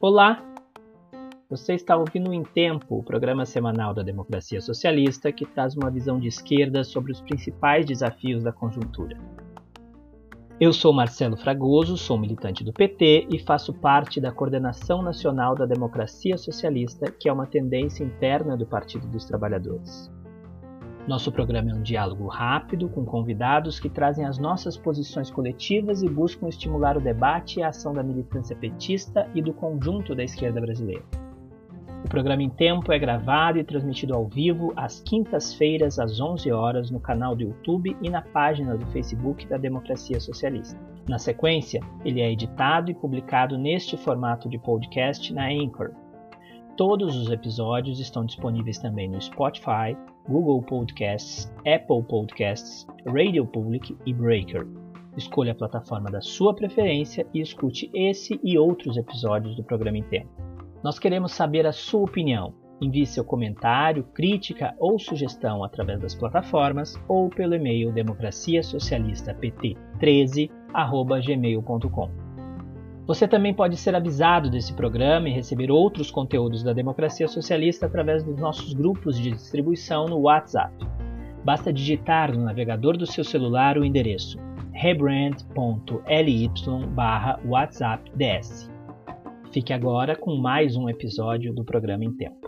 Olá! Você está ouvindo Em Tempo, o programa semanal da democracia socialista que traz uma visão de esquerda sobre os principais desafios da conjuntura. Eu sou Marcelo Fragoso, sou militante do PT e faço parte da Coordenação Nacional da Democracia Socialista, que é uma tendência interna do Partido dos Trabalhadores. Nosso programa é um diálogo rápido com convidados que trazem as nossas posições coletivas e buscam estimular o debate e a ação da militância petista e do conjunto da esquerda brasileira. O programa em tempo é gravado e transmitido ao vivo às quintas-feiras às 11 horas no canal do YouTube e na página do Facebook da Democracia Socialista. Na sequência, ele é editado e publicado neste formato de podcast na Anchor. Todos os episódios estão disponíveis também no Spotify, Google Podcasts, Apple Podcasts, Radio Public e Breaker. Escolha a plataforma da sua preferência e escute esse e outros episódios do programa tempo. Nós queremos saber a sua opinião. Envie seu comentário, crítica ou sugestão através das plataformas ou pelo e-mail democraciasocialista.pt13@gmail.com. Você também pode ser avisado desse programa e receber outros conteúdos da Democracia Socialista através dos nossos grupos de distribuição no WhatsApp. Basta digitar no navegador do seu celular o endereço rebrand.ly/whatsappds. Fique agora com mais um episódio do programa em tempo.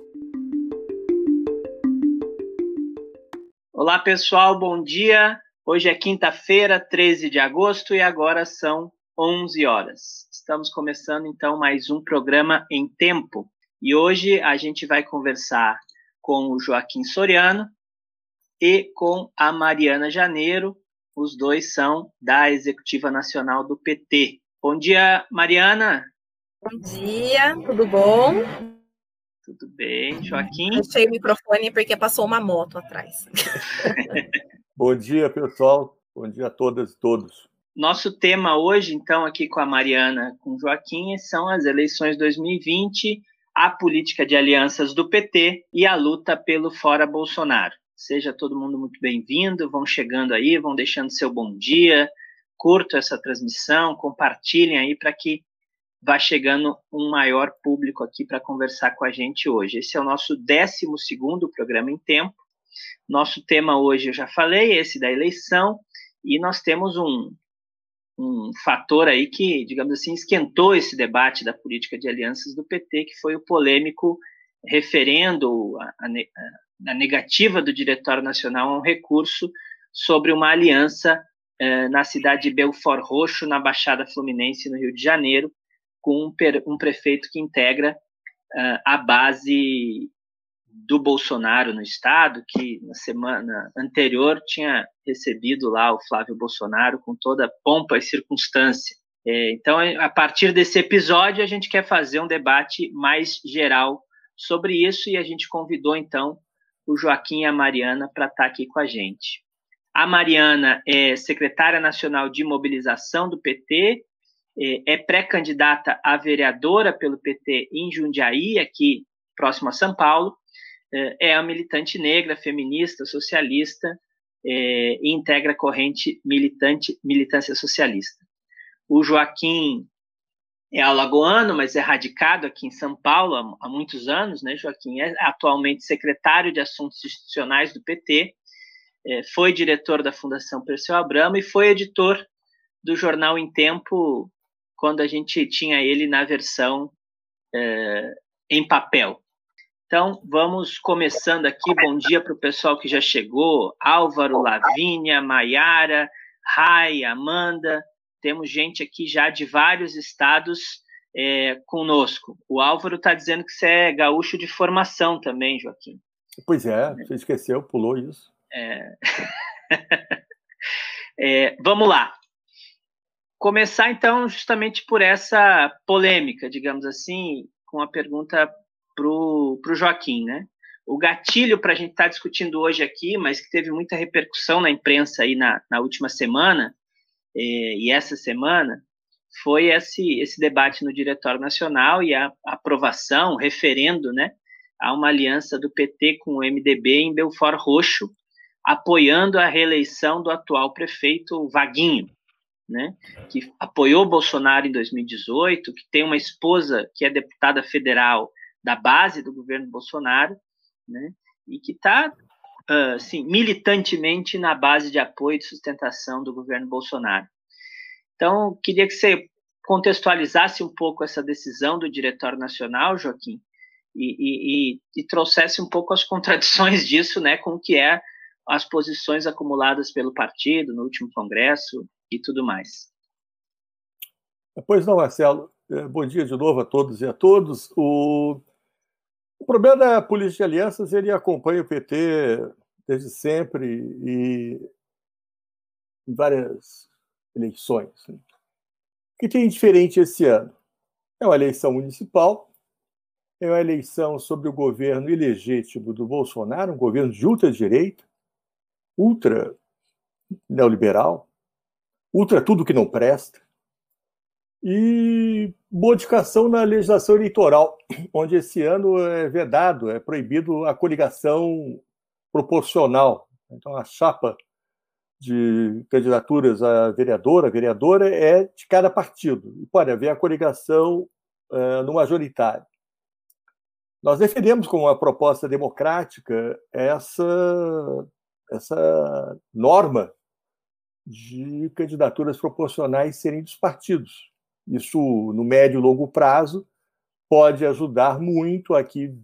Olá pessoal, bom dia. Hoje é quinta-feira, 13 de agosto e agora são 11 horas. Estamos começando então mais um programa em tempo e hoje a gente vai conversar com o Joaquim Soriano e com a Mariana Janeiro. Os dois são da Executiva Nacional do PT. Bom dia, Mariana. Bom dia, tudo bom? Tudo bem, Joaquim? Deixei o microfone porque passou uma moto atrás. bom dia, pessoal. Bom dia a todas e todos. Nosso tema hoje, então, aqui com a Mariana, com Joaquim, são as eleições 2020, a política de alianças do PT e a luta pelo fora Bolsonaro. Seja todo mundo muito bem-vindo, vão chegando aí, vão deixando seu bom dia, curtam essa transmissão, compartilhem aí para que vá chegando um maior público aqui para conversar com a gente hoje. Esse é o nosso 12 programa em tempo. Nosso tema hoje eu já falei, esse da eleição, e nós temos um, um fator aí que, digamos assim, esquentou esse debate da política de alianças do PT, que foi o polêmico referendo a, a, a negativa do Diretório Nacional a um recurso sobre uma aliança eh, na cidade de Belfort Roxo, na Baixada Fluminense, no Rio de Janeiro, com um, um prefeito que integra uh, a base do Bolsonaro no estado, que na semana anterior tinha recebido lá o Flávio Bolsonaro com toda pompa e circunstância. É, então, a partir desse episódio, a gente quer fazer um debate mais geral sobre isso e a gente convidou então o Joaquim e a Mariana para estar aqui com a gente. A Mariana é secretária nacional de mobilização do PT, é, é pré-candidata a vereadora pelo PT em Jundiaí, aqui próximo a São Paulo, é, é a militante negra, feminista, socialista é, e integra a corrente militante, militância socialista. O Joaquim é alagoano, mas é radicado aqui em São Paulo há, muitos anos, né? Joaquim é atualmente secretário de Assuntos Institucionais do PT, é, foi diretor da Fundação Perseu Abramo e foi editor do jornal Em Tempo quando a gente tinha ele na versão é, em papel. Então, vamos começando aqui. Bom dia para o pessoal que já chegou: Álvaro, Lavínia, Maiara, Rai, Amanda. Temos gente aqui já de vários estados é, conosco. O Álvaro está dizendo que você é gaúcho de formação também, Joaquim. Pois é, você esqueceu, pulou isso. É... é, vamos lá. Começar, então, justamente por essa polêmica, digamos assim, com a pergunta para o Joaquim, né? O gatilho para a gente estar tá discutindo hoje aqui, mas que teve muita repercussão na imprensa aí na, na última semana, eh, e essa semana, foi esse, esse debate no Diretório Nacional e a aprovação, referendo, né, a uma aliança do PT com o MDB em Belfort Roxo, apoiando a reeleição do atual prefeito Vaguinho, né, que apoiou Bolsonaro em 2018, que tem uma esposa que é deputada federal da base do governo Bolsonaro, né, e que está assim, militantemente na base de apoio e sustentação do governo Bolsonaro. Então, queria que você contextualizasse um pouco essa decisão do Diretório Nacional, Joaquim, e, e, e, trouxesse um pouco as contradições disso, né, com o que é as posições acumuladas pelo partido no último congresso e tudo mais. Pois não, Marcelo. É, bom dia de novo a todos e a todos. O, o problema da política de alianças, ele acompanha o PT desde sempre e em várias eleições. O que tem diferente esse ano? É uma eleição municipal, é uma eleição sobre o governo ilegítimo do Bolsonaro, um governo de ultra-direita, ultra neoliberal, ultra tudo que não presta, e modificação na legislação eleitoral, onde esse ano é vedado, é proibido a coligação proporcional. Então, a chapa de candidaturas a vereadora, a vereadora é de cada partido, e pode haver a coligação uh, no majoritário. Nós defendemos como uma proposta democrática essa, essa norma de candidaturas proporcionais serem dos partidos. Isso, no médio e longo prazo, pode ajudar muito a que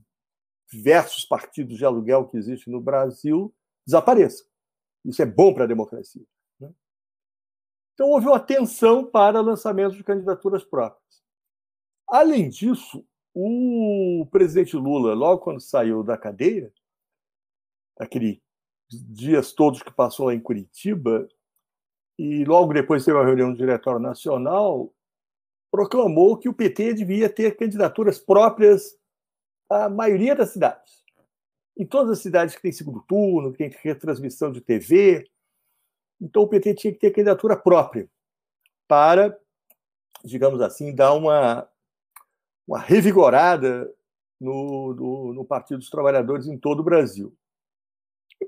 diversos partidos de aluguel que existem no Brasil desapareçam. Isso é bom para a democracia. Né? Então, houve uma atenção para lançamento de candidaturas próprias. Além disso, o presidente Lula, logo quando saiu da cadeia, aquele dias todos que passou lá em Curitiba, e logo depois teve uma reunião do Diretório Nacional, proclamou que o PT devia ter candidaturas próprias à maioria das cidades. Em todas as cidades que tem segundo turno, que tem retransmissão de TV. Então o PT tinha que ter candidatura própria para, digamos assim, dar uma, uma revigorada no, no, no Partido dos Trabalhadores em todo o Brasil.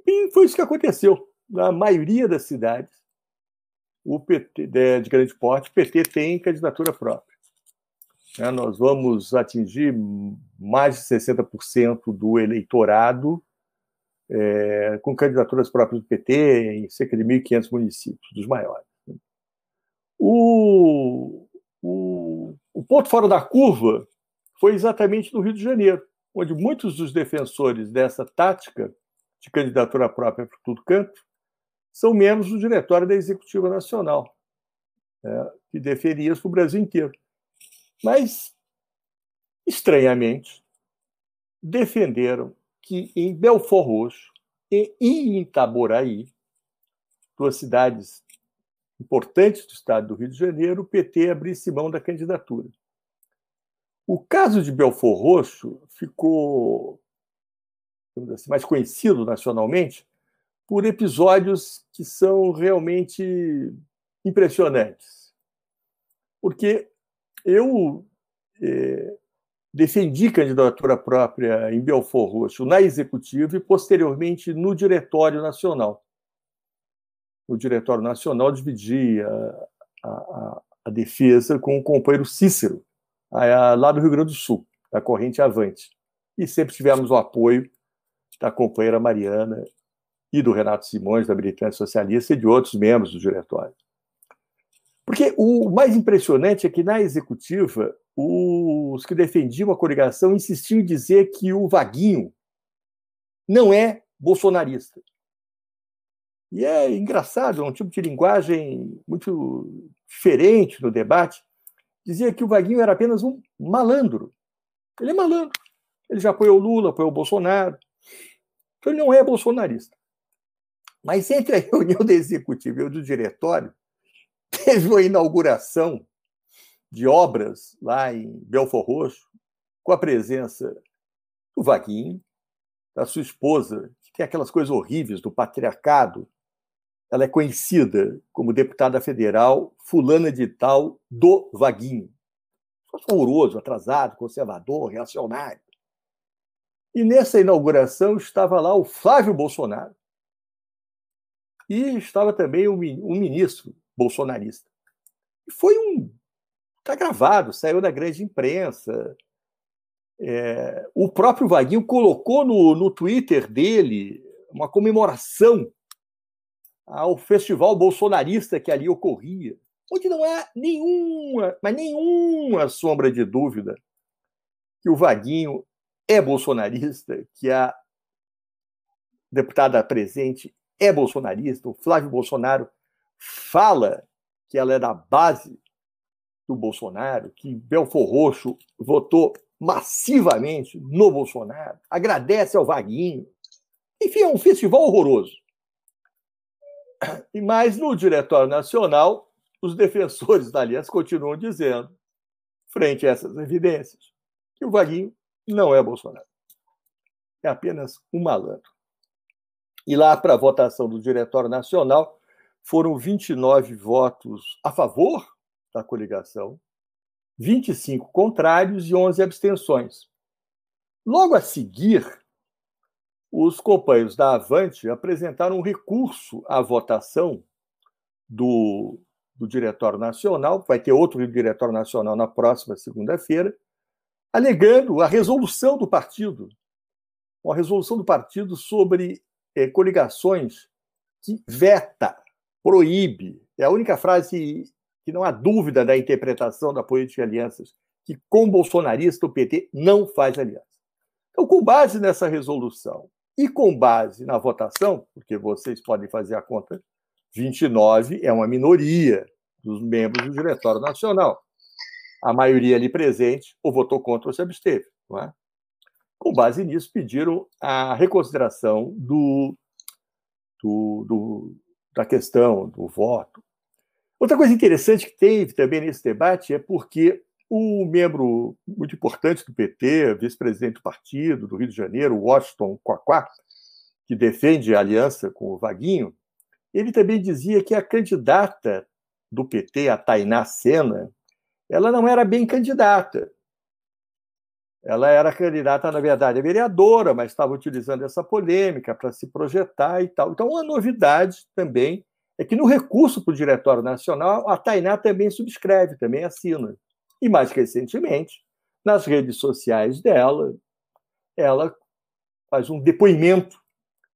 E foi isso que aconteceu. Na maioria das cidades, o PT de grande porte, o PT tem candidatura própria. É, nós vamos atingir mais de 60% do eleitorado é, com candidaturas próprias do PT em cerca de 1.500 municípios, dos maiores. O, o, o ponto fora da curva foi exatamente no Rio de Janeiro, onde muitos dos defensores dessa tática de candidatura própria para tudo canto são membros do diretório da Executiva Nacional, né, que deferia isso para o Brasil inteiro. Mas, estranhamente, defenderam que em Belfort Roxo e em Itaboraí, duas cidades importantes do estado do Rio de Janeiro, o PT abrisse mão da candidatura. O caso de Belfort Roxo ficou assim, mais conhecido nacionalmente por episódios que são realmente impressionantes. Porque eu é, defendi candidatura própria em Belfort Roxo na executiva e posteriormente no Diretório Nacional. O Diretório Nacional dividia a, a, a defesa com o companheiro Cícero, lá do Rio Grande do Sul, da corrente Avante. E sempre tivemos o apoio da companheira Mariana e do Renato Simões, da militância socialista, e de outros membros do diretório. Porque o mais impressionante é que, na executiva, os que defendiam a coligação insistiam em dizer que o Vaguinho não é bolsonarista. E é engraçado, é um tipo de linguagem muito diferente no debate. Dizia que o Vaguinho era apenas um malandro. Ele é malandro. Ele já apoiou Lula, apoiou Bolsonaro. Então ele não é bolsonarista. Mas entre a reunião da executiva e do diretório, teve uma inauguração de obras lá em Belfor Roxo, com a presença do Vaguinho, da sua esposa, que tem aquelas coisas horríveis do patriarcado. Ela é conhecida como deputada federal fulana de tal do Vaguinho. Horroroso, atrasado, conservador, reacionário. E nessa inauguração estava lá o Flávio Bolsonaro, e estava também um, um ministro bolsonarista. E foi um. Está gravado, saiu da grande imprensa. É, o próprio Vaguinho colocou no, no Twitter dele uma comemoração ao festival bolsonarista que ali ocorria, onde não há nenhuma, mas nenhuma sombra de dúvida que o Vaguinho é bolsonarista, que a deputada presente é bolsonarista, o Flávio Bolsonaro fala que ela é da base do Bolsonaro, que Belfor Roxo votou massivamente no Bolsonaro, agradece ao Vaguinho. Enfim, é um festival horroroso. E mais no Diretório Nacional, os defensores da aliança continuam dizendo, frente a essas evidências, que o Vaguinho não é Bolsonaro. É apenas um malandro. E lá para a votação do Diretório Nacional, foram 29 votos a favor da coligação, 25 contrários e 11 abstenções. Logo a seguir, os companheiros da Avante apresentaram um recurso à votação do, do Diretório Nacional, vai ter outro Diretório Nacional na próxima segunda-feira, alegando a resolução do partido, uma resolução do partido sobre eh, coligações que veta, proíbe. É a única frase que não há dúvida da interpretação da política de alianças, que com bolsonarista o PT não faz aliança. Então, com base nessa resolução e com base na votação, porque vocês podem fazer a conta, 29 é uma minoria dos membros do Diretório Nacional a maioria ali presente ou votou contra ou se absteve. É? Com base nisso, pediram a reconsideração do, do, do, da questão do voto. Outra coisa interessante que teve também nesse debate é porque o membro muito importante do PT, vice-presidente do partido do Rio de Janeiro, Washington Quaquá, que defende a aliança com o Vaguinho, ele também dizia que a candidata do PT, a Tainá Sena, ela não era bem candidata. Ela era candidata, na verdade, a vereadora, mas estava utilizando essa polêmica para se projetar e tal. Então, uma novidade também é que no recurso para o Diretório Nacional, a Tainá também subscreve, também assina. E mais recentemente, nas redes sociais dela, ela faz um depoimento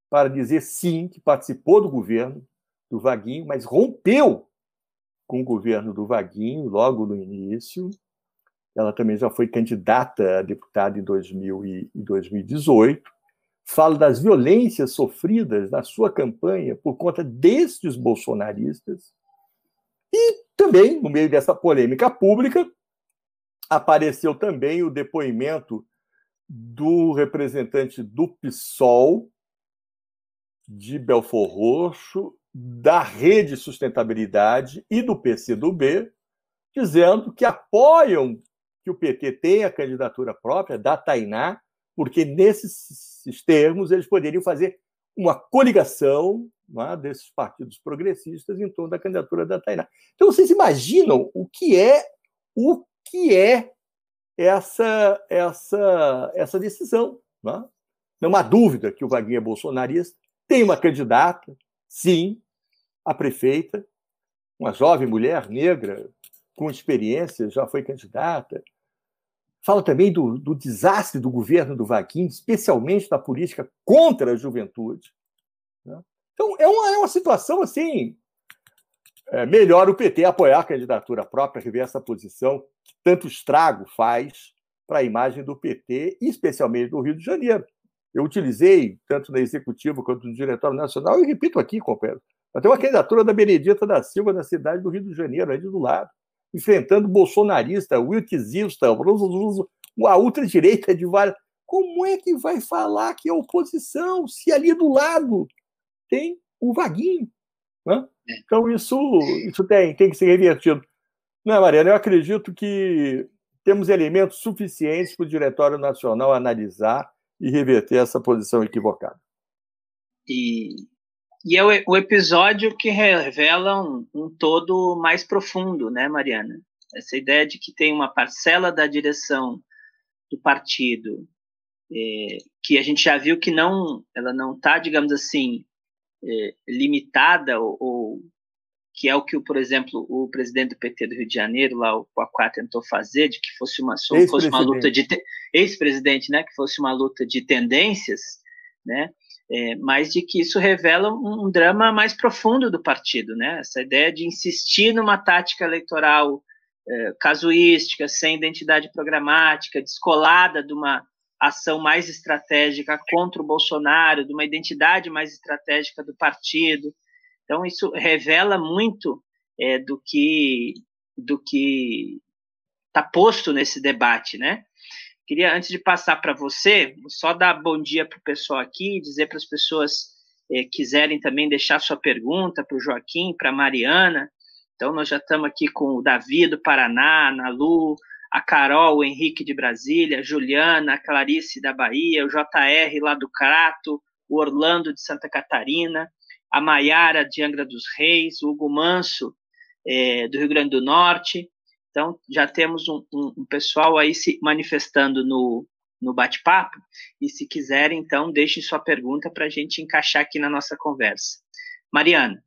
para dizer sim, que participou do governo do Vaguinho, mas rompeu com o governo do Vaguinho, logo no início. Ela também já foi candidata a deputada em 2000 e 2018. Fala das violências sofridas na sua campanha por conta destes bolsonaristas. E também, no meio dessa polêmica pública, apareceu também o depoimento do representante do PSOL de Belfor Roxo, da Rede Sustentabilidade e do PCdoB, dizendo que apoiam que o PT tenha a candidatura própria da Tainá, porque nesses termos eles poderiam fazer uma coligação é, desses partidos progressistas em torno da candidatura da Tainá. Então vocês imaginam o que é o que é essa essa essa decisão? Não, é? não há dúvida que o Vaguinho é bolsonarista, tem uma candidata, sim, a prefeita, uma jovem mulher negra com experiência, já foi candidata. Fala também do, do desastre do governo do Vaguinho, especialmente da política contra a juventude. Né? Então, é uma, é uma situação assim. É melhor o PT apoiar a candidatura própria, rever essa posição que tanto estrago faz para a imagem do PT, especialmente do Rio de Janeiro. Eu utilizei, tanto na executiva quanto no diretório nacional, e repito aqui, companheiro, até uma candidatura da Benedita da Silva, da cidade do Rio de Janeiro, aí do lado, enfrentando bolsonarista, Wilk Zilsta, a ultradireita de várias. Como é que vai falar que é oposição se ali do lado tem o Vaguinho? Né? É. Então, isso, isso tem, tem que ser revertido. Não é, Mariana? Eu acredito que temos elementos suficientes para o Diretório Nacional analisar e reverter essa posição equivocada. E e é o, o episódio que revela um, um, todo mais profundo, né, Mariana? Essa ideia de que tem uma parcela da direção do partido é, que a gente já viu que não, ela não está, digamos assim, é, limitada ou, ou, que é o que, por exemplo, o presidente do PT do Rio de Janeiro, lá o Poacá, tentou fazer, de que fosse uma, fosse uma luta de ex-presidente, né, que fosse uma luta de tendências, né, é, mas de que isso revela um, um, drama mais profundo do partido, né, essa ideia de insistir numa tática eleitoral é, casuística, sem identidade programática, descolada de uma ação mais estratégica contra o Bolsonaro, de uma identidade mais estratégica do partido. Então isso revela muito é, do que do que está posto nesse debate, né? Queria antes de passar para você, só dar bom dia para o pessoal aqui, dizer para as pessoas é, quiserem também deixar sua pergunta para o Joaquim, para a Mariana, então, nós já estamos aqui com o Davi do Paraná, a Lu, a Carol, o Henrique de Brasília, a Juliana, a Clarice da Bahia, o JR lá do Crato, o Orlando de Santa Catarina, a Maiara de Angra dos Reis, o Hugo Manso é, do Rio Grande do Norte. Então, já temos um, um, um pessoal aí se manifestando no, no bate-papo. E se quiserem, então, deixem sua pergunta para a gente encaixar aqui na nossa conversa. Mariana.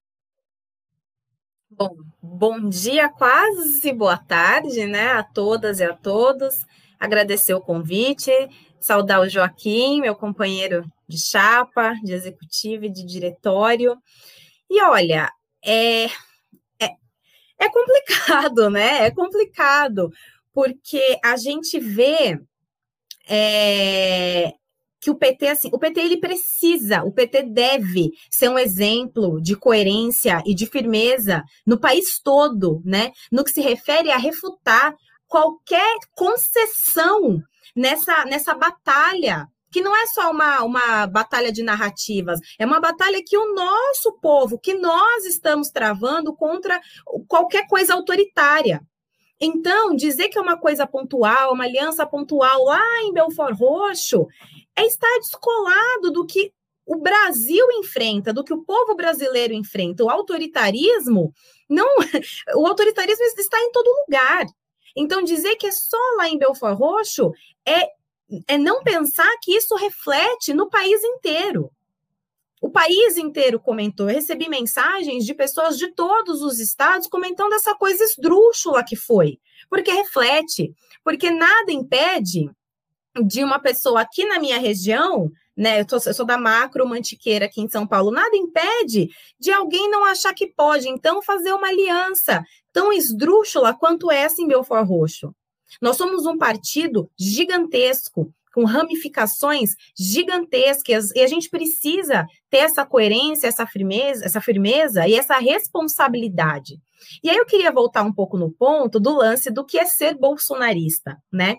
Bom, bom dia, quase boa tarde, né, a todas e a todos. Agradecer o convite, saudar o Joaquim, meu companheiro de chapa, de executivo e de diretório. E olha, é, é, é complicado, né? É complicado, porque a gente vê é, que o PT, assim, o PT ele precisa, o PT deve ser um exemplo de coerência e de firmeza no país todo, né? No que se refere a refutar qualquer concessão nessa, nessa batalha que não é só uma, uma batalha de narrativas, é uma batalha que o nosso povo, que nós estamos travando contra qualquer coisa autoritária. Então, dizer que é uma coisa pontual, uma aliança pontual lá em Belfort Roxo, é estar descolado do que o Brasil enfrenta, do que o povo brasileiro enfrenta. O autoritarismo não, o autoritarismo está em todo lugar. Então dizer que é só lá em Belfort Roxo é é não pensar que isso reflete no país inteiro. O país inteiro comentou. Eu recebi mensagens de pessoas de todos os estados comentando essa coisa esdrúxula que foi, porque reflete, porque nada impede de uma pessoa aqui na minha região, né? Eu, tô, eu sou da macro mantiqueira aqui em São Paulo, nada impede de alguém não achar que pode, então, fazer uma aliança tão esdrúxula quanto essa em Belfort Roxo. Nós somos um partido gigantesco, com ramificações gigantescas, e a gente precisa ter essa coerência, essa firmeza, essa firmeza e essa responsabilidade. E aí eu queria voltar um pouco no ponto do lance do que é ser bolsonarista, né?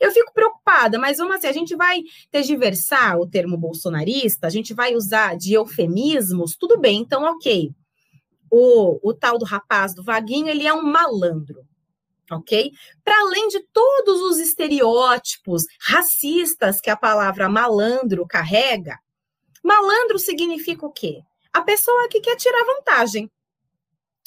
Eu fico preocupada, mas vamos assim, a gente vai tergiversar o termo bolsonarista, a gente vai usar de eufemismos, tudo bem, então ok. O, o tal do rapaz do Vaguinho, ele é um malandro, ok? Para além de todos os estereótipos racistas que a palavra malandro carrega, malandro significa o quê? A pessoa que quer tirar vantagem.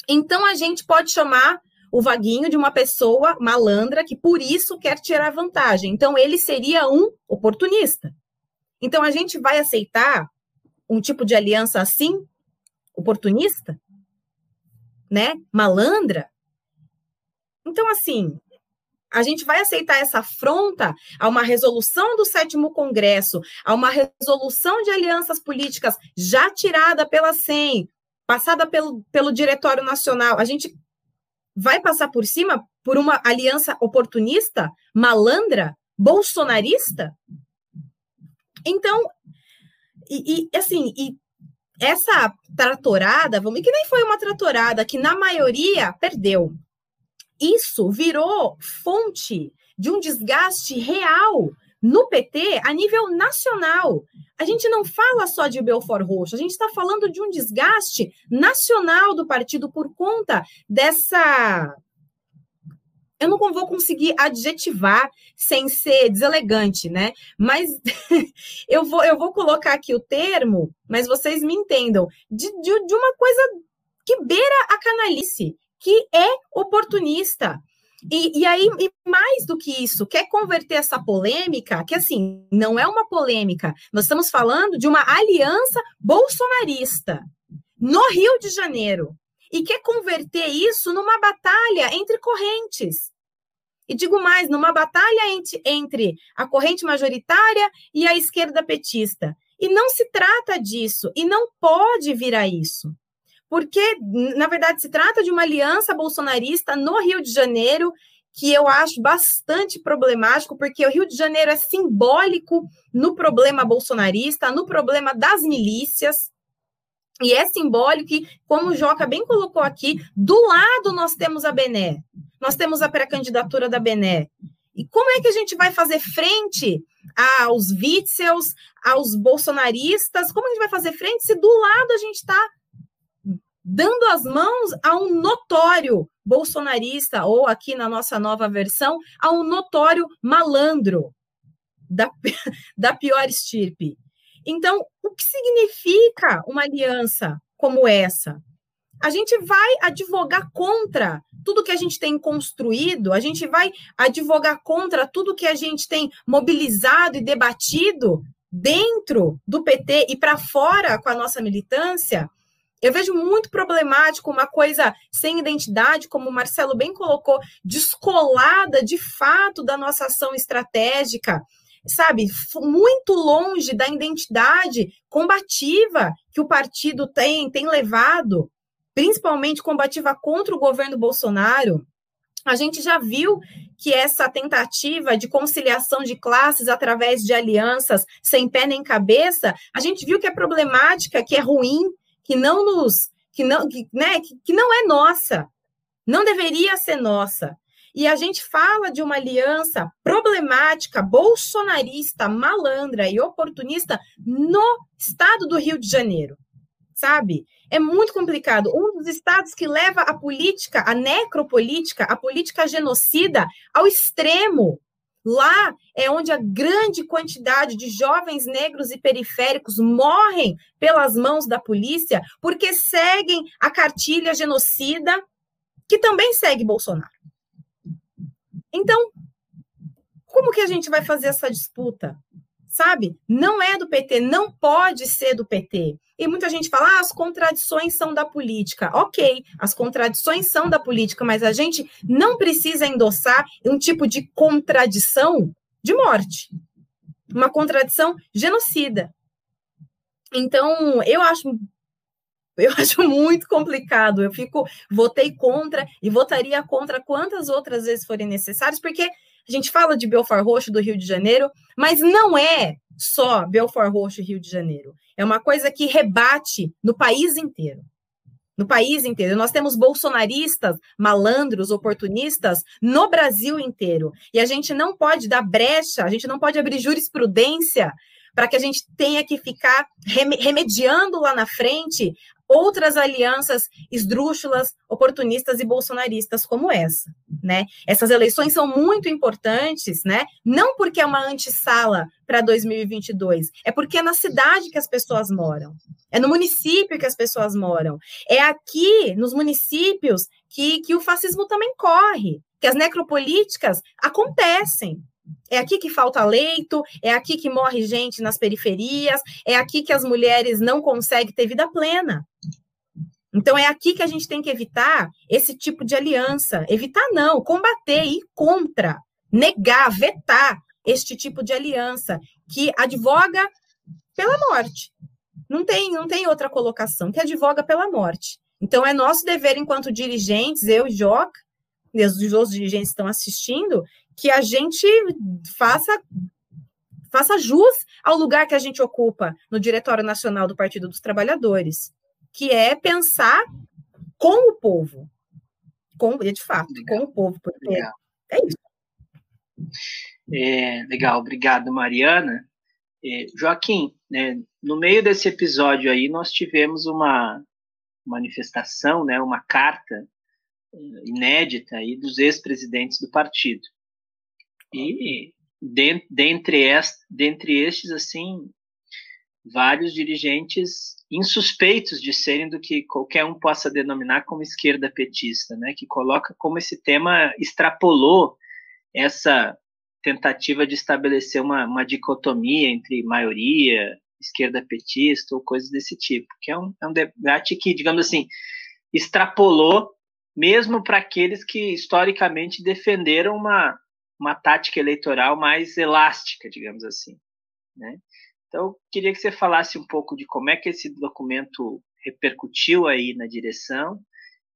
Então a gente pode chamar o vaguinho de uma pessoa malandra que por isso quer tirar vantagem. Então, ele seria um oportunista. Então, a gente vai aceitar um tipo de aliança assim, oportunista, né? Malandra. Então, assim, a gente vai aceitar essa afronta a uma resolução do sétimo Congresso, a uma resolução de alianças políticas já tirada pela SEM, passada pelo, pelo Diretório Nacional. A gente vai passar por cima por uma aliança oportunista, malandra, bolsonarista? Então, e, e assim, e essa tratorada, vamos, que nem foi uma tratorada, que na maioria perdeu. Isso virou fonte de um desgaste real no PT a nível nacional. A gente não fala só de Belfort Roxo, a gente está falando de um desgaste nacional do partido por conta dessa. Eu não vou conseguir adjetivar sem ser deselegante, né? Mas eu, vou, eu vou colocar aqui o termo, mas vocês me entendam, de, de, de uma coisa que beira a canalice, que é oportunista E, e aí, e mais do que isso, quer converter essa polêmica, que assim, não é uma polêmica, nós estamos falando de uma aliança bolsonarista no Rio de Janeiro. E quer converter isso numa batalha entre correntes. E digo mais, numa batalha entre, entre a corrente majoritária e a esquerda petista. E não se trata disso, e não pode vir a isso porque, na verdade, se trata de uma aliança bolsonarista no Rio de Janeiro, que eu acho bastante problemático, porque o Rio de Janeiro é simbólico no problema bolsonarista, no problema das milícias, e é simbólico que, como o Joca bem colocou aqui, do lado nós temos a Bené, nós temos a pré-candidatura da Bené. E como é que a gente vai fazer frente aos Witzels, aos bolsonaristas? Como a gente vai fazer frente se do lado a gente está dando as mãos a um notório bolsonarista, ou aqui na nossa nova versão, a um notório malandro da, da pior estirpe. Então, o que significa uma aliança como essa? A gente vai advogar contra tudo que a gente tem construído, a gente vai advogar contra tudo que a gente tem mobilizado e debatido dentro do PT e para fora com a nossa militância. Eu vejo muito problemático uma coisa sem identidade, como o Marcelo bem colocou, descolada de fato da nossa ação estratégica, sabe, muito longe da identidade combativa que o partido tem, tem levado, principalmente combativa contra o governo Bolsonaro. A gente já viu que essa tentativa de conciliação de classes através de alianças sem pé nem cabeça, a gente viu que é problemática, que é ruim, que não nos que não que, né, que, que não é nossa, não deveria ser nossa. E a gente fala de uma aliança problemática, bolsonarista, malandra e oportunista no estado do Rio de Janeiro, sabe? É muito complicado. Um dos estados que leva a política, a necropolítica, a política genocida ao extremo, Lá é onde a grande quantidade de jovens negros e periféricos morrem pelas mãos da polícia porque seguem a cartilha genocida que também segue Bolsonaro. Então, como que a gente vai fazer essa disputa? Sabe? Não é do PT, não pode ser do PT. E muita gente fala, ah, as contradições são da política. Ok, as contradições são da política, mas a gente não precisa endossar um tipo de contradição de morte. Uma contradição genocida. Então, eu acho eu acho muito complicado. Eu fico, votei contra e votaria contra quantas outras vezes forem necessárias, porque a gente fala de Belfort Roxo do Rio de Janeiro, mas não é só Belfort Roxo Rio de Janeiro. É uma coisa que rebate no país inteiro. No país inteiro. Nós temos bolsonaristas, malandros, oportunistas no Brasil inteiro. E a gente não pode dar brecha, a gente não pode abrir jurisprudência para que a gente tenha que ficar remediando lá na frente outras alianças esdrúxulas, oportunistas e bolsonaristas como essa, né? Essas eleições são muito importantes, né? Não porque é uma antessala para 2022, é porque é na cidade que as pessoas moram, é no município que as pessoas moram, é aqui nos municípios que, que o fascismo também corre, que as necropolíticas acontecem, é aqui que falta leito, é aqui que morre gente nas periferias, é aqui que as mulheres não conseguem ter vida plena. Então é aqui que a gente tem que evitar esse tipo de aliança. Evitar não, combater, ir contra, negar, vetar este tipo de aliança que advoga pela morte. Não tem, não tem outra colocação, que advoga pela morte. Então é nosso dever enquanto dirigentes, eu e Joca, e os outros dirigentes estão assistindo, que a gente faça faça jus ao lugar que a gente ocupa no Diretório Nacional do Partido dos Trabalhadores, que é pensar com o povo, com, de fato, legal. com o povo, porque legal. é isso. É, legal, obrigado, Mariana. É, Joaquim, né, no meio desse episódio aí, nós tivemos uma manifestação, né, uma carta é, inédita aí dos ex-presidentes do partido. E dentre, est, dentre estes, assim, vários dirigentes insuspeitos de serem do que qualquer um possa denominar como esquerda petista, né? Que coloca como esse tema extrapolou essa tentativa de estabelecer uma, uma dicotomia entre maioria, esquerda petista ou coisas desse tipo, que é um, é um debate que, digamos assim, extrapolou mesmo para aqueles que historicamente defenderam uma, uma tática eleitoral mais elástica, digamos assim. Né? Então, queria que você falasse um pouco de como é que esse documento repercutiu aí na direção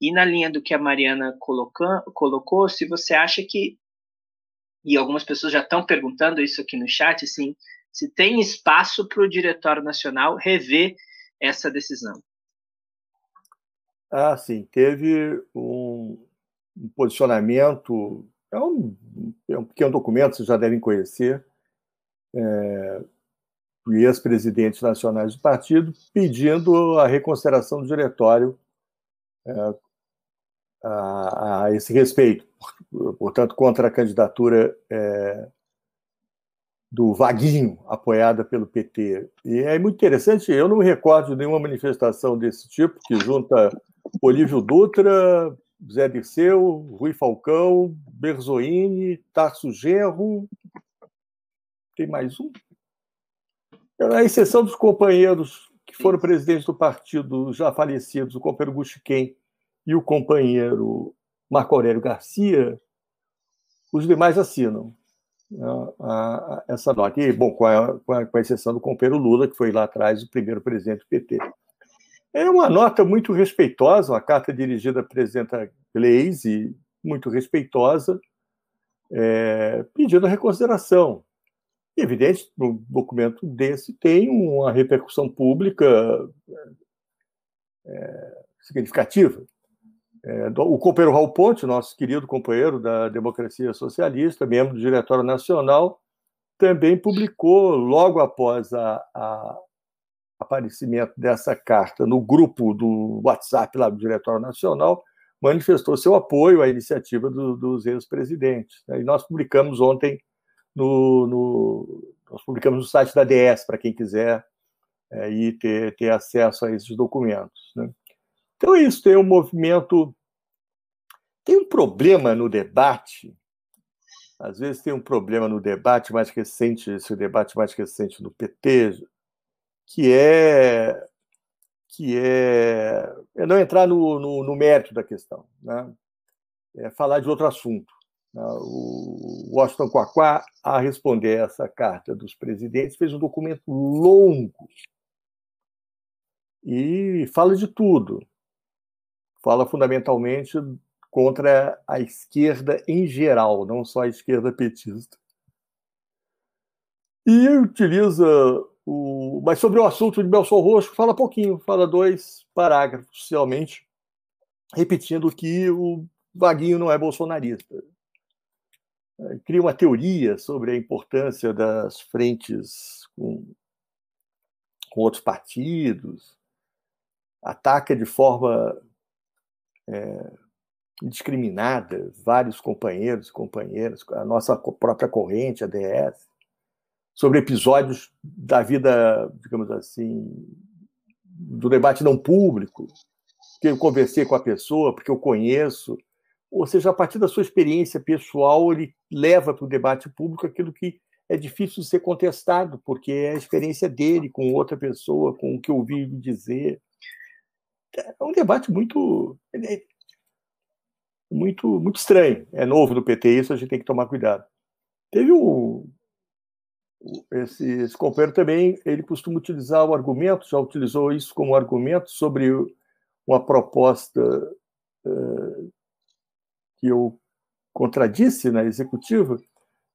e na linha do que a Mariana colocou, colocou se você acha que, e algumas pessoas já estão perguntando isso aqui no chat, assim, se tem espaço para o Diretório Nacional rever essa decisão. Ah, sim, teve um, um posicionamento, é um, é um pequeno documento, vocês já devem conhecer, é, e ex-presidentes nacionais do partido, pedindo a reconsideração do diretório é, a, a, esse respeito, portanto, contra a candidatura é, do Vaguinho, apoiada pelo PT. E é muito interessante, eu não me recordo de nenhuma manifestação desse tipo, que junta Olívio Dutra, Zé Dirceu, Rui Falcão, Berzoini, Tarso Genro, tem mais um? A exceção dos companheiros que foram presidentes do partido já falecidos, o companheiro Guxiquem e o companheiro Marco Aurélio Garcia, os demais assinam né, essa nota. E, bom, com a, com a, exceção do companheiro Lula, que foi lá atrás o primeiro presidente do PT. É uma nota muito respeitosa, uma carta dirigida à presidenta Gleisi, muito respeitosa, é, pedindo a reconsideração. E, evidente, um documento desse tem uma repercussão pública é, significativa. É, o companheiro Raul Ponte, nosso querido companheiro da Democracia Socialista, membro do Diretório Nacional, também publicou, logo após a, a aparecimento dessa carta no grupo do WhatsApp lá do Diretório Nacional, manifestou seu apoio à iniciativa do, dos ex-presidentes. Né? E nós publicamos ontem no, no, nós publicamos no site da DS para quem quiser é, ir ter, ter acesso a esses documentos. Né? Então é isso, tem um movimento, tem um problema no debate, às vezes tem um problema no debate mais recente, esse debate mais recente no PT, que é que é, é não entrar no, no, no, mérito da questão, né? é falar de outro assunto. Né? O Washington Quaquá, a responder essa carta dos presidentes, fez um documento longo e fala de tudo. Fala fundamentalmente contra a esquerda em geral, não só a esquerda petista. E utiliza o... Mas sobre o assunto de Belson Roxo, fala pouquinho, fala dois parágrafos, oficialmente, repetindo que o Vaguinho não é bolsonarista. É, cria uma teoria sobre a importância das frentes com, com outros partidos, ataca de forma é, indiscriminada vários companheiros e companheiras, a nossa própria corrente, a DS sobre episódios da vida, digamos assim, do debate não público, que eu conversei com a pessoa, porque eu conheço. Ou seja, a partir da sua experiência pessoal, ele leva para o debate público aquilo que é difícil de ser contestado, porque é a experiência dele com outra pessoa, com o que eu ouvi dizer. É um debate muito é muito muito estranho. É novo no PT isso, a gente tem que tomar cuidado. Teve um, esse, esse companheiro também ele costuma utilizar o argumento, já utilizou isso como argumento sobre uma proposta uh, que eu contradisse na executiva.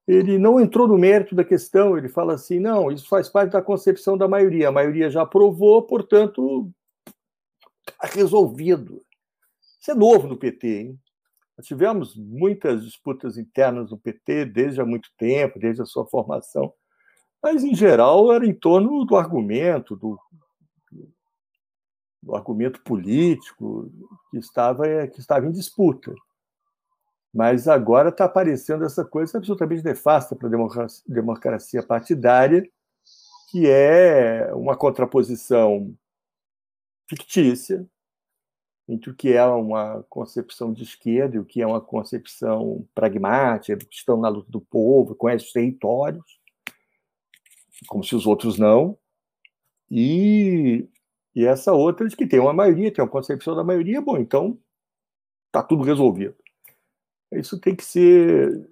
Ele não entrou no mérito da questão, ele fala assim: não, isso faz parte da concepção da maioria, a maioria já aprovou, portanto, está resolvido. Isso é novo no PT, hein? Nós tivemos muitas disputas internas no PT desde há muito tempo, desde a sua formação mas em geral era em torno do argumento, do, do argumento político que estava, que estava em disputa. Mas agora está aparecendo essa coisa absolutamente nefasta para a democracia, democracia partidária, que é uma contraposição fictícia entre o que é uma concepção de esquerda e o que é uma concepção pragmática, estão na luta do povo, conhecem os territórios, como se os outros não, e, e essa outra de que tem uma maioria, tem uma concepção da maioria, bom, então está tudo resolvido. Isso tem que ser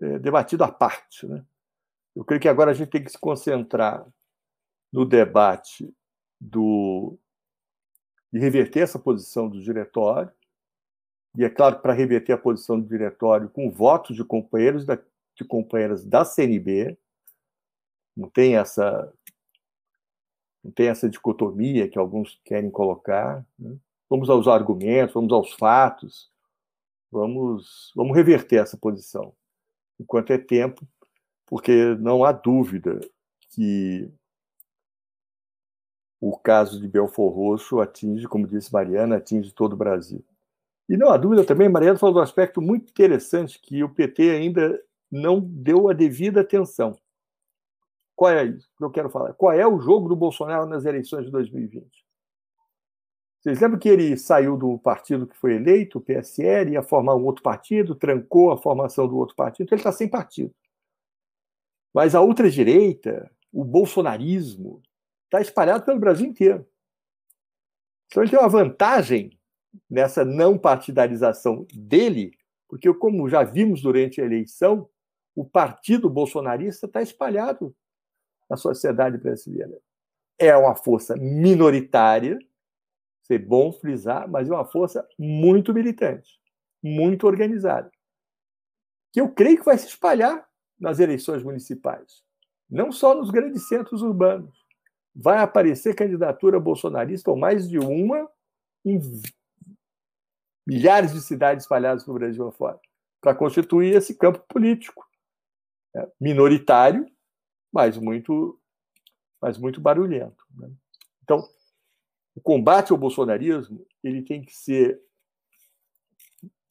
é, debatido à parte. Né? Eu creio que agora a gente tem que se concentrar no debate do, de reverter essa posição do diretório, e é claro, para reverter a posição do diretório com votos de companheiros da, de companheiras da CNB, não tem essa não tem essa dicotomia que alguns querem colocar. Né? Vamos aos argumentos, vamos aos fatos, vamos, vamos reverter essa posição enquanto é tempo, porque não há dúvida que o caso de Belfor Roxo atinge, como disse Mariana, atinge todo o Brasil. E não há dúvida também, Mariana falou de um aspecto muito interessante que o PT ainda não deu a devida atenção. Qual é isso que eu quero falar? Qual é o jogo do Bolsonaro nas eleições de 2020? Vocês lembram que ele saiu do partido que foi eleito, o PSL, ia formar um outro partido, trancou a formação do outro partido, então ele está sem partido. Mas a ultradireita, o bolsonarismo, está espalhado pelo Brasil inteiro. Então ele tem uma vantagem nessa não partidarização dele, porque, como já vimos durante a eleição, o partido bolsonarista está espalhado na sociedade brasileira. É uma força minoritária, ser bom frisar, mas é uma força muito militante, muito organizada, que eu creio que vai se espalhar nas eleições municipais, não só nos grandes centros urbanos. Vai aparecer candidatura bolsonarista ou mais de uma em milhares de cidades espalhadas no Brasil afora, para constituir esse campo político né? minoritário, mas muito, mas muito barulhento. Né? Então, o combate ao bolsonarismo ele tem que ser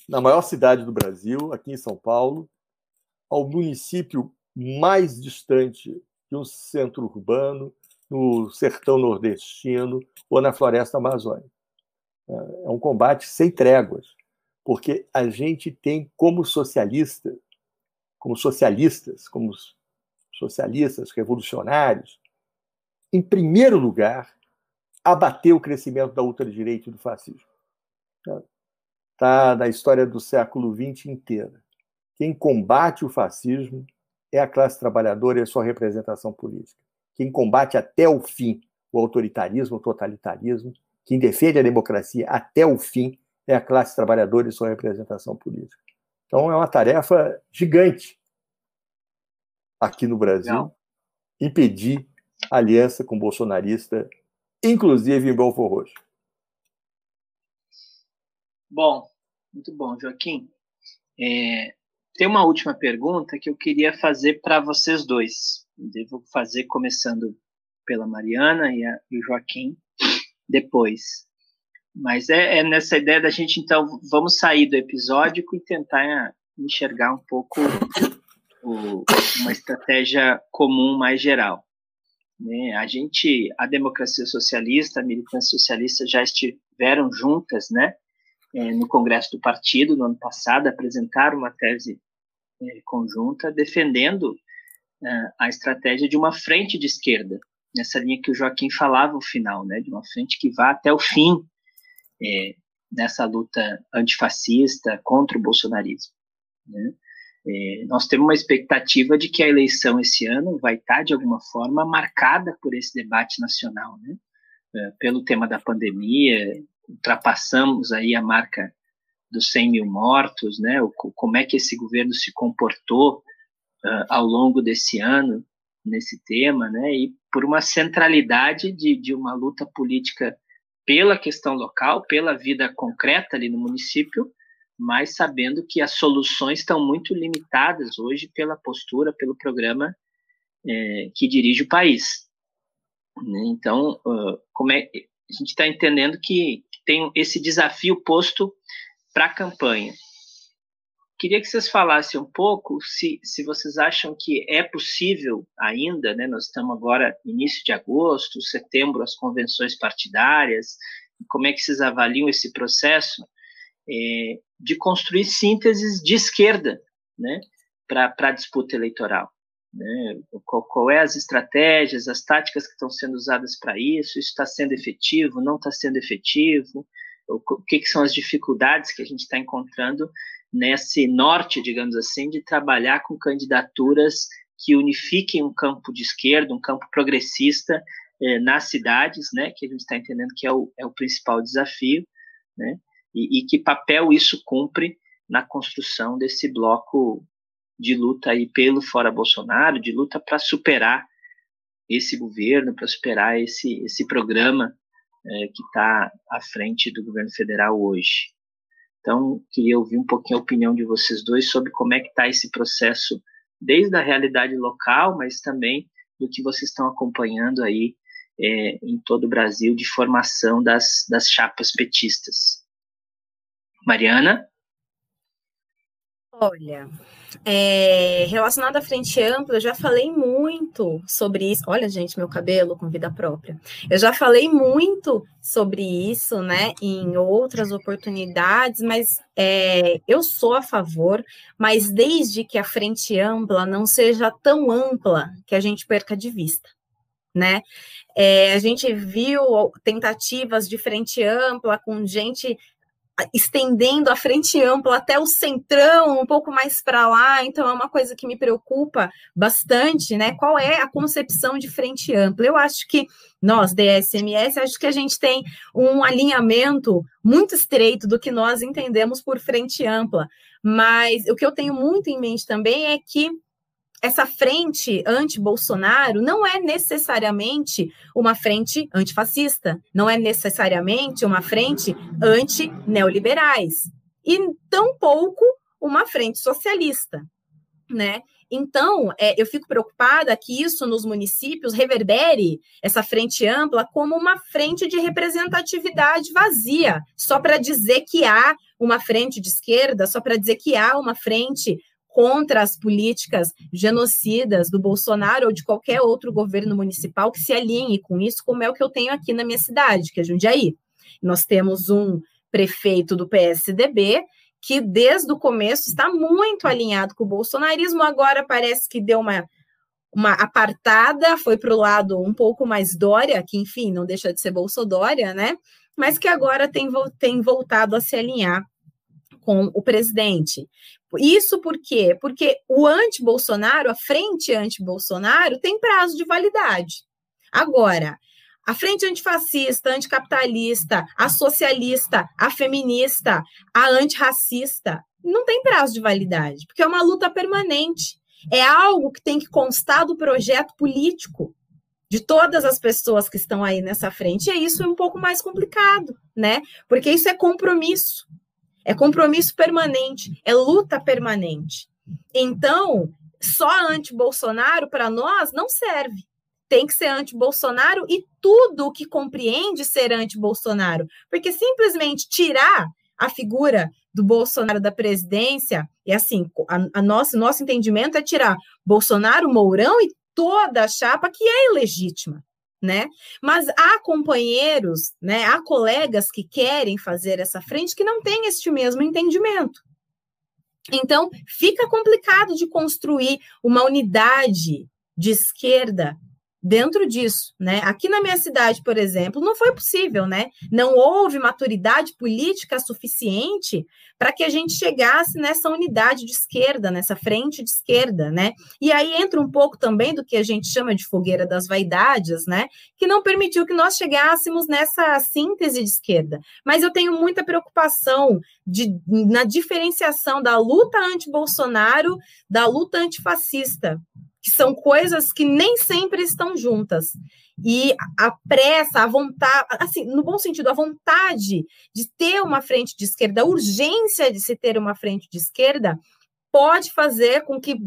na maior cidade do Brasil, aqui em São Paulo, ao município mais distante de um centro urbano, no sertão nordestino ou na floresta amazônica. É um combate sem tréguas, porque a gente tem como socialista, como socialistas, como socialistas revolucionários, em primeiro lugar, abater o crescimento da ultradireita e do fascismo. Está na história do século XX inteira. Quem combate o fascismo é a classe trabalhadora e a sua representação política. Quem combate até o fim o autoritarismo, o totalitarismo, quem defende a democracia até o fim é a classe trabalhadora e sua representação política. Então é uma tarefa gigante aqui no Brasil Não. impedir aliança com bolsonarista inclusive em Belfor Roxo. Bom, muito bom, Joaquim. É, tem uma última pergunta que eu queria fazer para vocês dois. Devo fazer começando pela Mariana e, a, e, o Joaquim depois. Mas é, é, nessa ideia da gente, então, vamos sair do episódico e tentar enxergar um pouco o, uma estratégia comum mais geral. Né? A gente, a democracia socialista, a militância socialista já estiveram juntas, né? É, no Congresso do Partido no ano passado apresentaram uma tese é, conjunta defendendo é, a estratégia de uma frente de esquerda nessa linha que o Joaquim falava no final, né? De uma frente que vá até o fim é, nessa luta antifascista contra o bolsonarismo. Né? É, nós temos uma expectativa de que a eleição esse ano vai estar, de alguma forma, marcada por esse debate nacional, né? É, pelo tema da pandemia, ultrapassamos aí a marca dos 100 mil mortos, né? O, como é que esse governo se comportou uh, ao longo desse ano nesse tema, né? E por uma centralidade de, de uma luta política pela questão local, pela vida concreta ali no município, mas sabendo que as soluções estão muito limitadas hoje pela postura, pelo programa é, que dirige o país. Né? Então, uh, como é, a gente está entendendo que tem esse desafio posto para a campanha. Queria que vocês falassem um pouco se, se vocês acham que é possível ainda, né? Nós estamos agora início de agosto, setembro, as convenções partidárias, como é que vocês avaliam esse processo é, de construir sínteses de esquerda, né, para a disputa eleitoral. Né? Qual, qual é as estratégias, as táticas que estão sendo usadas para isso? Isso está sendo efetivo? Não está sendo efetivo? O, o que, que são as dificuldades que a gente está encontrando nesse norte, digamos assim, de trabalhar com candidaturas que unifiquem um campo de esquerda, um campo progressista eh, nas cidades, né, que a gente está entendendo que é o, é o principal desafio, né, e, e que papel isso cumpre na construção desse bloco de luta aí pelo fora Bolsonaro, de luta para superar esse governo, para superar esse, esse programa é, que está à frente do governo federal hoje. Então, queria ouvir um pouquinho a opinião de vocês dois sobre como é que está esse processo, desde a realidade local, mas também do que vocês estão acompanhando aí é, em todo o Brasil de formação das, das chapas petistas. Mariana? Olha, é, relacionado à frente ampla, eu já falei muito sobre isso. Olha, gente, meu cabelo com vida própria. Eu já falei muito sobre isso, né, em outras oportunidades, mas é, eu sou a favor, mas desde que a frente ampla não seja tão ampla que a gente perca de vista. Né? É, a gente viu tentativas de frente ampla com gente estendendo a frente ampla até o centrão, um pouco mais para lá, então é uma coisa que me preocupa bastante, né? Qual é a concepção de frente ampla? Eu acho que nós, DSMS, acho que a gente tem um alinhamento muito estreito do que nós entendemos por frente ampla, mas o que eu tenho muito em mente também é que essa frente anti-Bolsonaro não é necessariamente uma frente antifascista, não é necessariamente uma frente anti-neoliberais, e tampouco uma frente socialista, né? Então, é, eu fico preocupada que isso nos municípios reverbere essa frente ampla como uma frente de representatividade vazia, só para dizer que há uma frente de esquerda, só para dizer que há uma frente contra as políticas genocidas do Bolsonaro ou de qualquer outro governo municipal que se alinhe com isso, como é o que eu tenho aqui na minha cidade, que é Jundiaí. Nós temos um prefeito do PSDB que desde o começo está muito alinhado com o bolsonarismo, agora parece que deu uma, uma apartada, foi para o lado um pouco mais Dória, que enfim, não deixa de ser Bolsodória, né? Mas que agora tem, tem voltado a se alinhar com o presidente. Isso por quê? Porque o anti-Bolsonaro, a frente anti-Bolsonaro, tem prazo de validade. Agora, a frente antifascista, anticapitalista, a socialista, a feminista, a antirracista, não tem prazo de validade, porque é uma luta permanente. É algo que tem que constar do projeto político de todas as pessoas que estão aí nessa frente. E isso é um pouco mais complicado, né? Porque isso é compromisso. É compromisso permanente, é luta permanente. Então, só anti-Bolsonaro para nós não serve. Tem que ser anti-Bolsonaro e tudo o que compreende ser anti-Bolsonaro. Porque simplesmente tirar a figura do Bolsonaro da presidência, e assim, a, a nosso, nosso entendimento é tirar Bolsonaro, Mourão e toda a chapa que é ilegítima né? Mas há companheiros, né? Há colegas que querem fazer essa frente que não têm este mesmo entendimento. Então, fica complicado de construir uma unidade de esquerda dentro disso, né? Aqui na minha cidade, por exemplo, não foi possível, né? Não houve maturidade política suficiente para que a gente chegasse nessa unidade de esquerda, nessa frente de esquerda, né? E aí entra um pouco também do que a gente chama de fogueira das vaidades, né? Que não permitiu que nós chegássemos nessa síntese de esquerda. Mas eu tenho muita preocupação de, na diferenciação da luta anti-Bolsonaro da luta antifascista, que são coisas que nem sempre estão juntas. E a pressa, a vontade, assim, no bom sentido, a vontade de ter uma frente de esquerda, a urgência de se ter uma frente de esquerda, pode fazer com que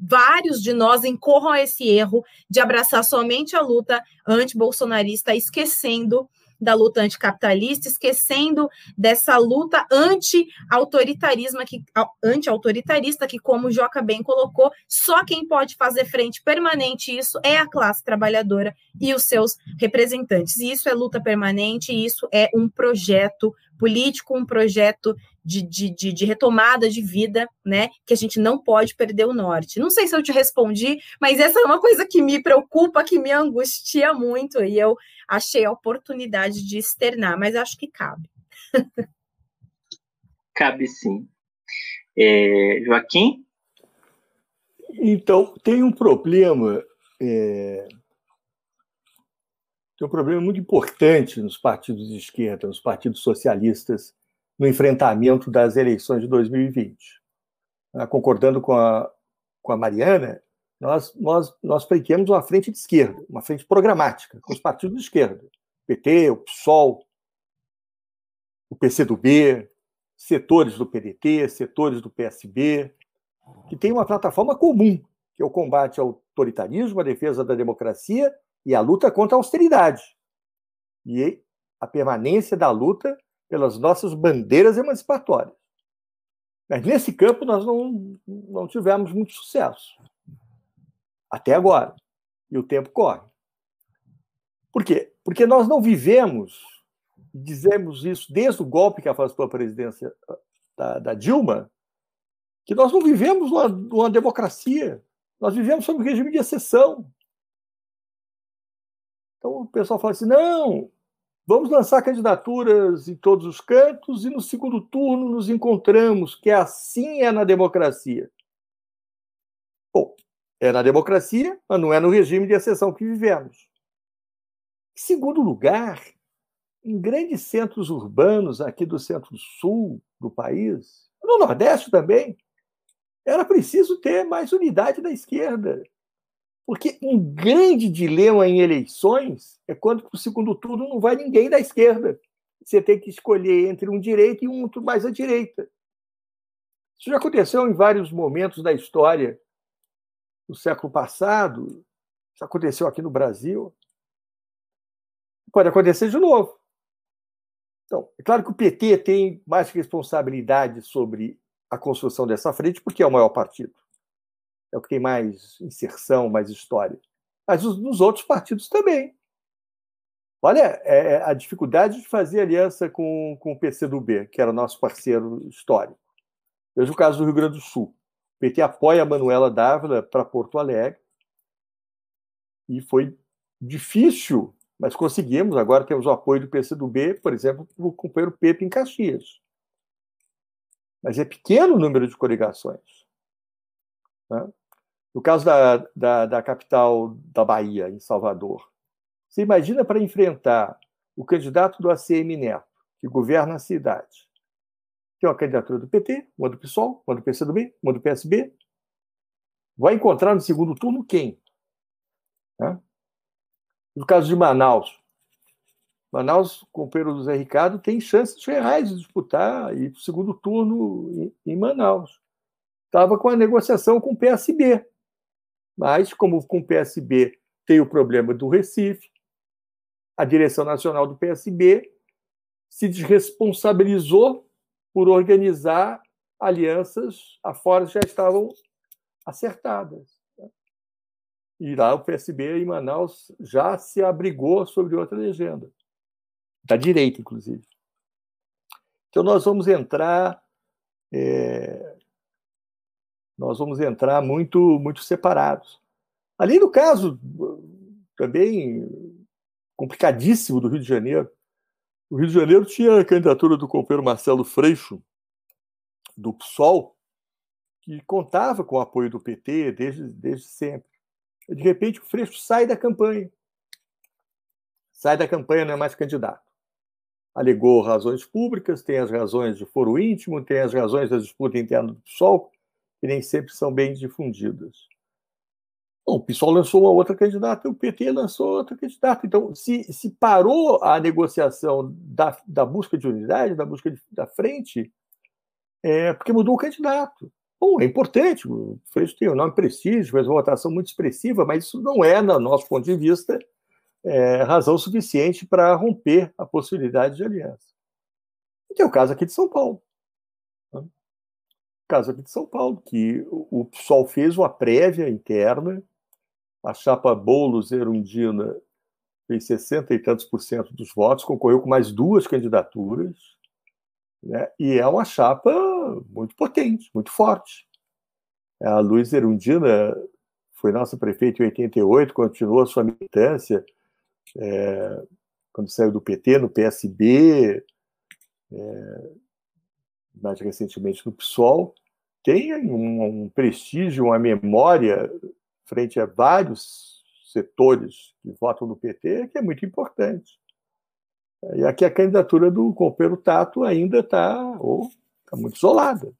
vários de nós incorram a esse erro de abraçar somente a luta anti-bolsonarista, esquecendo da luta anticapitalista, esquecendo dessa luta anti-autoritarismo anti-autoritarista que como Joca bem colocou, só quem pode fazer frente permanente isso é a classe trabalhadora e os seus representantes. E isso é luta permanente, isso é um projeto político, um projeto de, de, de, de, retomada de vida, né? Que a gente não pode perder o norte. Não sei se eu te respondi, mas essa é uma coisa que me preocupa, que me angustia muito, e eu achei a oportunidade de externar, mas acho que cabe. cabe sim. É, Joaquim? Então, tem um problema. É, tem um problema muito importante nos partidos de esquerda, nos partidos socialistas, no enfrentamento das eleições de 2020. Ah, concordando com a, com a Mariana, nós, nós, nós pleiteamos uma frente de esquerda, uma frente programática, com os partidos de esquerda. O PT, o PSOL, o PCdoB, setores do PDT, setores do PSB, que tem uma plataforma comum, que é o combate ao autoritarismo, a defesa da democracia e a luta contra a austeridade. E a permanência da luta pelas nossas bandeiras emancipatórias. Mas nesse campo nós não, não tivemos muito sucesso. Até agora. E o tempo corre. Por quê? Porque nós não vivemos, dizemos isso desde o golpe que afastou a presidência da, da Dilma, que nós não vivemos uma, uma democracia. Nós vivemos sob um regime de exceção. Então o pessoal fala assim: não, Vamos lançar candidaturas em todos os cantos e no segundo turno nos encontramos, que assim é na democracia. Bom, é na democracia, mas não é no regime de exceção que vivemos. Em segundo lugar, em grandes centros urbanos aqui do centro-sul do país, no Nordeste também, era preciso ter mais unidade da esquerda. Porque um grande dilema em eleições é quando para o segundo turno não vai ninguém da esquerda. Você tem que escolher entre um direito e um outro mais à direita. Isso já aconteceu em vários momentos da história do século passado. Isso aconteceu aqui no Brasil. Pode acontecer de novo. Então, é claro que o PT tem mais responsabilidade sobre a construção dessa frente, porque é o maior partido é o que tem mais inserção, mais história. Mas os, nos outros partidos também. Olha é, é, a dificuldade de fazer aliança com, com o PCdoB, que era nosso parceiro histórico. Veja o caso do Rio Grande do Sul. O PT apoia a Manuela Dávila para Porto Alegre. E foi difícil, mas conseguimos. Agora temos o apoio do PCdoB, por exemplo, para o companheiro Pepe em Caxias. Mas é pequeno o número de coligações. Né? No caso da, da, da capital da Bahia, em Salvador, você imagina para enfrentar o candidato do ACM Neto, que governa a cidade. Tem uma candidatura do PT, uma do PSOL, uma do PCdoB, uma do PSB. Vai encontrar no segundo turno quem? Né? No caso de Manaus, Manaus, o companheiro do Zé Ricardo, tem chances reais de disputar e o segundo turno em Manaus. Estava com a negociação com o PSB. Mas, como com o PSB tem o problema do Recife, a direção nacional do PSB se desresponsabilizou por organizar alianças afora já estavam acertadas. Né? E lá o PSB em Manaus já se abrigou sobre outra legenda, da direita, inclusive. Então, nós vamos entrar é, nós vamos entrar muito, muito separados. Além do caso também complicadíssimo do Rio de Janeiro, o Rio de Janeiro tinha a candidatura do companheiro Marcelo Freixo, do PSOL, que contava com o apoio do PT desde, desde sempre. De repente, o Freixo sai da campanha. Sai da campanha, não é mais candidato. Alegou razões públicas, tem as razões de foro íntimo, tem as razões da disputa interna do PSOL, nem sempre são bem difundidas. Bom, o PSOL lançou uma outra candidata, o PT lançou outra candidata. Então, se, se parou a negociação da, da busca de unidade, da busca de, da frente, é porque mudou o candidato. Bom, é importante, o Freixo tem um nome prestígio, fez uma votação muito expressiva, mas isso não é, no nosso ponto de vista, é, razão suficiente para romper a possibilidade de aliança. E tem o caso aqui de São Paulo. Caso aqui de São Paulo, que o PSOL fez uma prévia interna, a chapa Boulos Erundina fez 60 e tantos por cento dos votos, concorreu com mais duas candidaturas, né? e é uma chapa muito potente, muito forte. A Luiz Erundina foi nossa prefeita em 88, continuou a sua militância é, quando saiu do PT, no PSB, é, mais recentemente no PSOL, tem um, um prestígio, uma memória frente a vários setores que votam no PT que é muito importante. E aqui a candidatura do companheiro Tato ainda está tá muito isolada.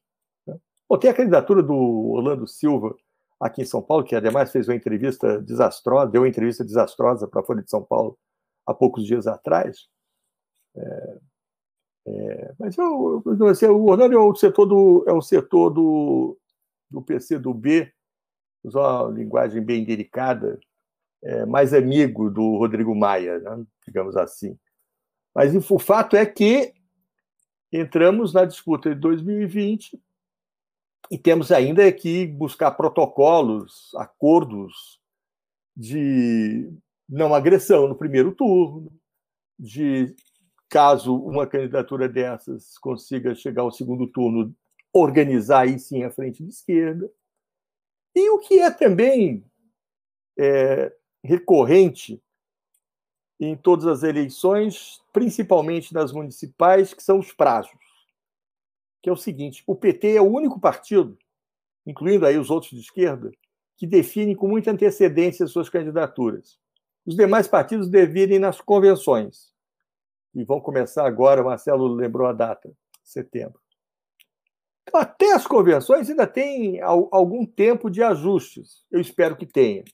Né? Bom, tem a candidatura do Orlando Silva aqui em São Paulo, que ademais fez uma entrevista desastrosa, deu uma entrevista desastrosa para a Folha de São Paulo há poucos dias atrás. É, é, mas eu, eu, assim, o Orlando é o setor do, é o setor do, do PC do B, usar uma linguagem bem delicada, é, mais amigo do Rodrigo Maia, né? digamos assim. Mas o fato é que entramos na disputa de 2020 e temos ainda que buscar protocolos, acordos de não agressão no primeiro turno, de caso uma candidatura dessas consiga chegar ao segundo turno, organizar aí sim a frente de esquerda. E o que é também é, recorrente em todas as eleições, principalmente nas municipais, que são os prazos. Que é o seguinte: o PT é o único partido, incluindo aí os outros de esquerda, que define com muita antecedência suas candidaturas. Os demais partidos definem nas convenções. E vão começar agora, o Marcelo lembrou a data, setembro. Então, até as convenções ainda tem algum tempo de ajustes. Eu espero que tenha.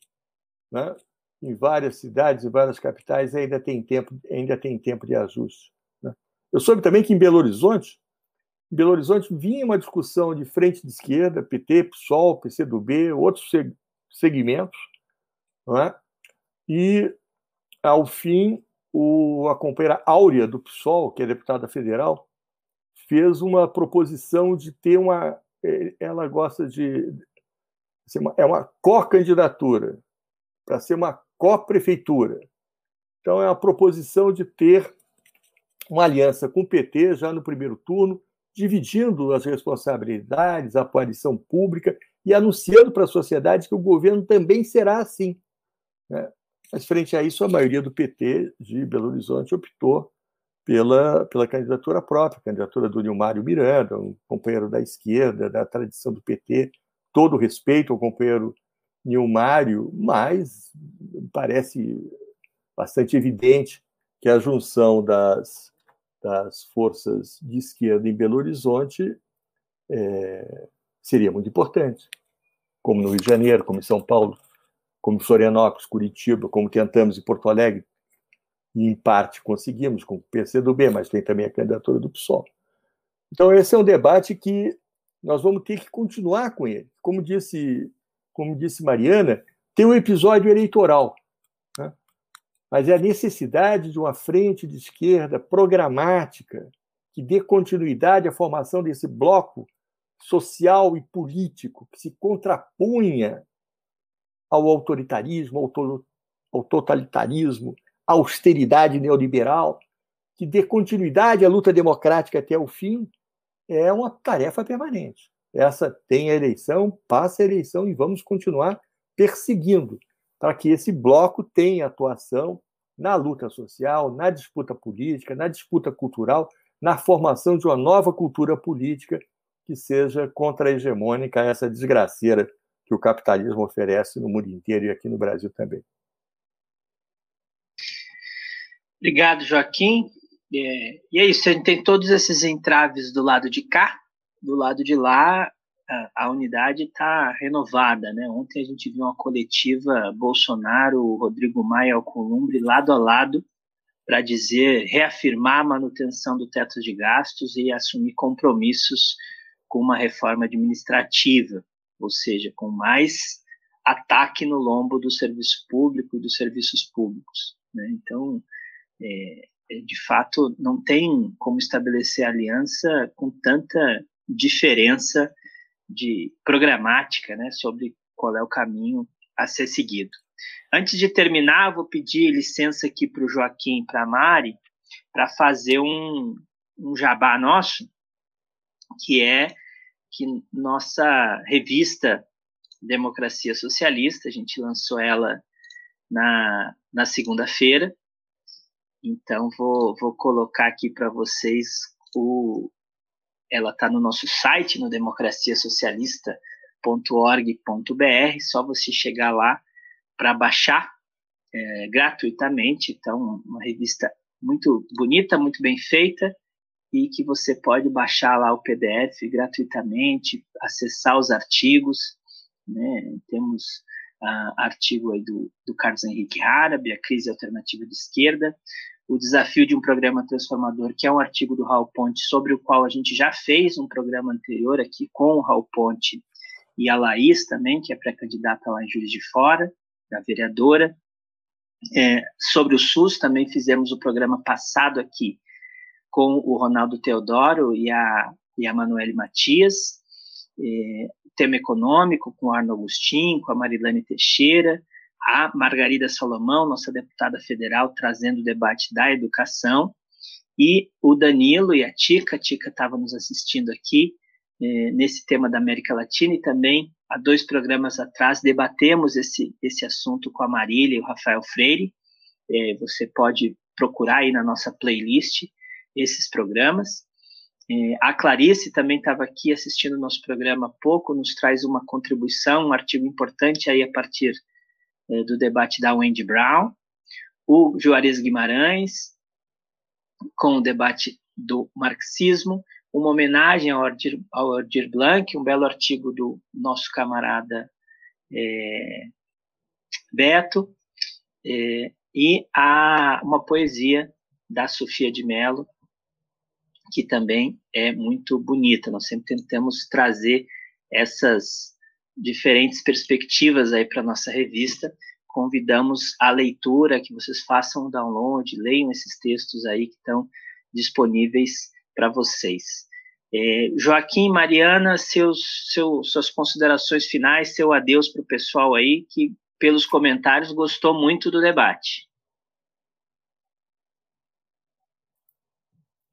Né? Em várias cidades, em várias capitais, ainda tem tempo, ainda tem tempo de ajuste. Né? Eu soube também que em Belo Horizonte, em Belo Horizonte vinha uma discussão de frente de esquerda, PT, PSOL, PCdoB, outros segmentos, é? E, ao fim, o, a companheira Áurea do PSOL, que é deputada federal, fez uma proposição de ter uma. Eh, ela gosta de. É uma co-candidatura, para ser uma co-prefeitura. Então, é uma proposição de ter uma aliança com o PT já no primeiro turno, dividindo as responsabilidades, a aparição pública e anunciando para a sociedade que o governo também será assim. Né? Mas, frente a isso, a maioria do PT de Belo Horizonte optou pela, pela candidatura própria, candidatura do Nilmário Miranda, um companheiro da esquerda, da tradição do PT. Todo respeito ao companheiro Nilmário, mas parece bastante evidente que a junção das, das forças de esquerda em Belo Horizonte é, seria muito importante, como no Rio de Janeiro, como em São Paulo como Florianópolis, Curitiba, como tentamos em Porto Alegre, e em parte conseguimos com o PCdoB, mas tem também a candidatura do PSOL. Então esse é um debate que nós vamos ter que continuar com ele. Como disse, como disse Mariana, tem um episódio eleitoral, né? mas é a necessidade de uma frente de esquerda programática que dê continuidade à formação desse bloco social e político que se contrapunha ao autoritarismo, ao totalitarismo, à austeridade neoliberal, que dê continuidade à luta democrática até o fim, é uma tarefa permanente. Essa tem a eleição, passa a eleição e vamos continuar perseguindo para que esse bloco tenha atuação na luta social, na disputa política, na disputa cultural, na formação de uma nova cultura política que seja contra-hegemônica essa desgraceira que o capitalismo oferece no mundo inteiro e aqui no Brasil também. Obrigado, Joaquim. É, e é isso, a gente tem todos esses entraves do lado de cá, do lado de lá, a, a unidade está renovada. Né? Ontem a gente viu uma coletiva Bolsonaro, Rodrigo Maia, Alcolumbre, lado a lado, para dizer, reafirmar a manutenção do teto de gastos e assumir compromissos com uma reforma administrativa ou seja, com mais ataque no lombo do serviço público e dos serviços públicos. Né? Então, é, é, de fato, não tem como estabelecer aliança com tanta diferença de programática né, sobre qual é o caminho a ser seguido. Antes de terminar, vou pedir licença aqui para o Joaquim e para a Mari para fazer um, um jabá nosso, que é que nossa revista Democracia Socialista, a gente lançou ela na, na segunda-feira, então vou, vou colocar aqui para vocês o. Ela está no nosso site, no democraciasocialista.org.br, só você chegar lá para baixar é, gratuitamente. Então, uma revista muito bonita, muito bem feita, e que você pode baixar lá o PDF gratuitamente, acessar os artigos. Né? Temos uh, artigo aí do, do Carlos Henrique Harabe, A Crise Alternativa de Esquerda, o desafio de um programa transformador, que é um artigo do Raul Ponte, sobre o qual a gente já fez um programa anterior aqui com o Raul Ponte e a Laís também, que é pré-candidata lá em Juiz de Fora, da vereadora. É, sobre o SUS, também fizemos o programa passado aqui com o Ronaldo Teodoro e a, e a Manuele Matias. É, tema econômico com o Arno Agostinho, com a Marilane Teixeira, a Margarida Salomão, nossa deputada federal, trazendo o debate da educação, e o Danilo e a Tica, a Tica estava nos assistindo aqui, eh, nesse tema da América Latina, e também, há dois programas atrás, debatemos esse, esse assunto com a Marília e o Rafael Freire, eh, você pode procurar aí na nossa playlist esses programas. Eh, a Clarice também estava aqui assistindo o nosso programa há pouco, nos traz uma contribuição, um artigo importante aí a partir é, do debate da Wendy Brown, o Juarez Guimarães, com o debate do marxismo, uma homenagem ao Ordir, ao Ordir Blanc, um belo artigo do nosso camarada é, Beto, é, e a, uma poesia da Sofia de Mello, que também é muito bonita. Nós sempre tentamos trazer essas diferentes perspectivas aí para nossa revista. Convidamos a leitura, que vocês façam o download, leiam esses textos aí que estão disponíveis para vocês. É, Joaquim, Mariana, seus, seu, suas considerações finais, seu adeus para o pessoal aí, que pelos comentários gostou muito do debate.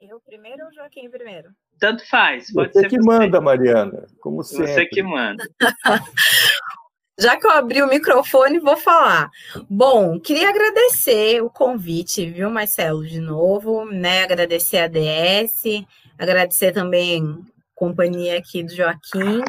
Eu primeiro ou Joaquim primeiro? Tanto faz. Pode você que você. manda, Mariana, como sempre. Você que manda. Já que eu abri o microfone, vou falar. Bom, queria agradecer o convite, viu, Marcelo, de novo, né? Agradecer a DS, agradecer também a companhia aqui do Joaquim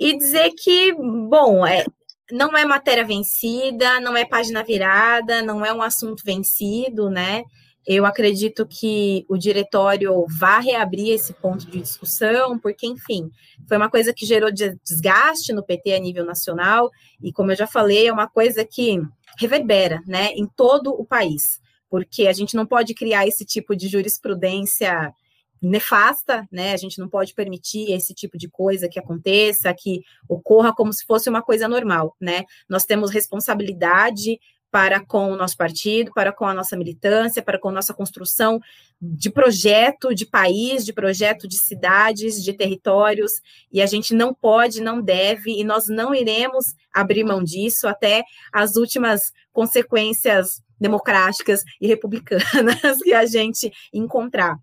e dizer que, bom, é, não é matéria vencida, não é página virada, não é um assunto vencido, né? Eu acredito que o diretório vá reabrir esse ponto de discussão, porque, enfim, foi uma coisa que gerou desgaste no PT a nível nacional, e como eu já falei, é uma coisa que reverbera né, em todo o país, porque a gente não pode criar esse tipo de jurisprudência nefasta, né? A gente não pode permitir esse tipo de coisa que aconteça, que ocorra como se fosse uma coisa normal, né? Nós temos responsabilidade para com o nosso partido, para com a nossa militância, para com a nossa construção de projeto de país, de projeto de cidades, de territórios, e a gente não pode, não deve, e nós não iremos abrir mão disso até as últimas consequências democráticas e republicanas que a gente encontrar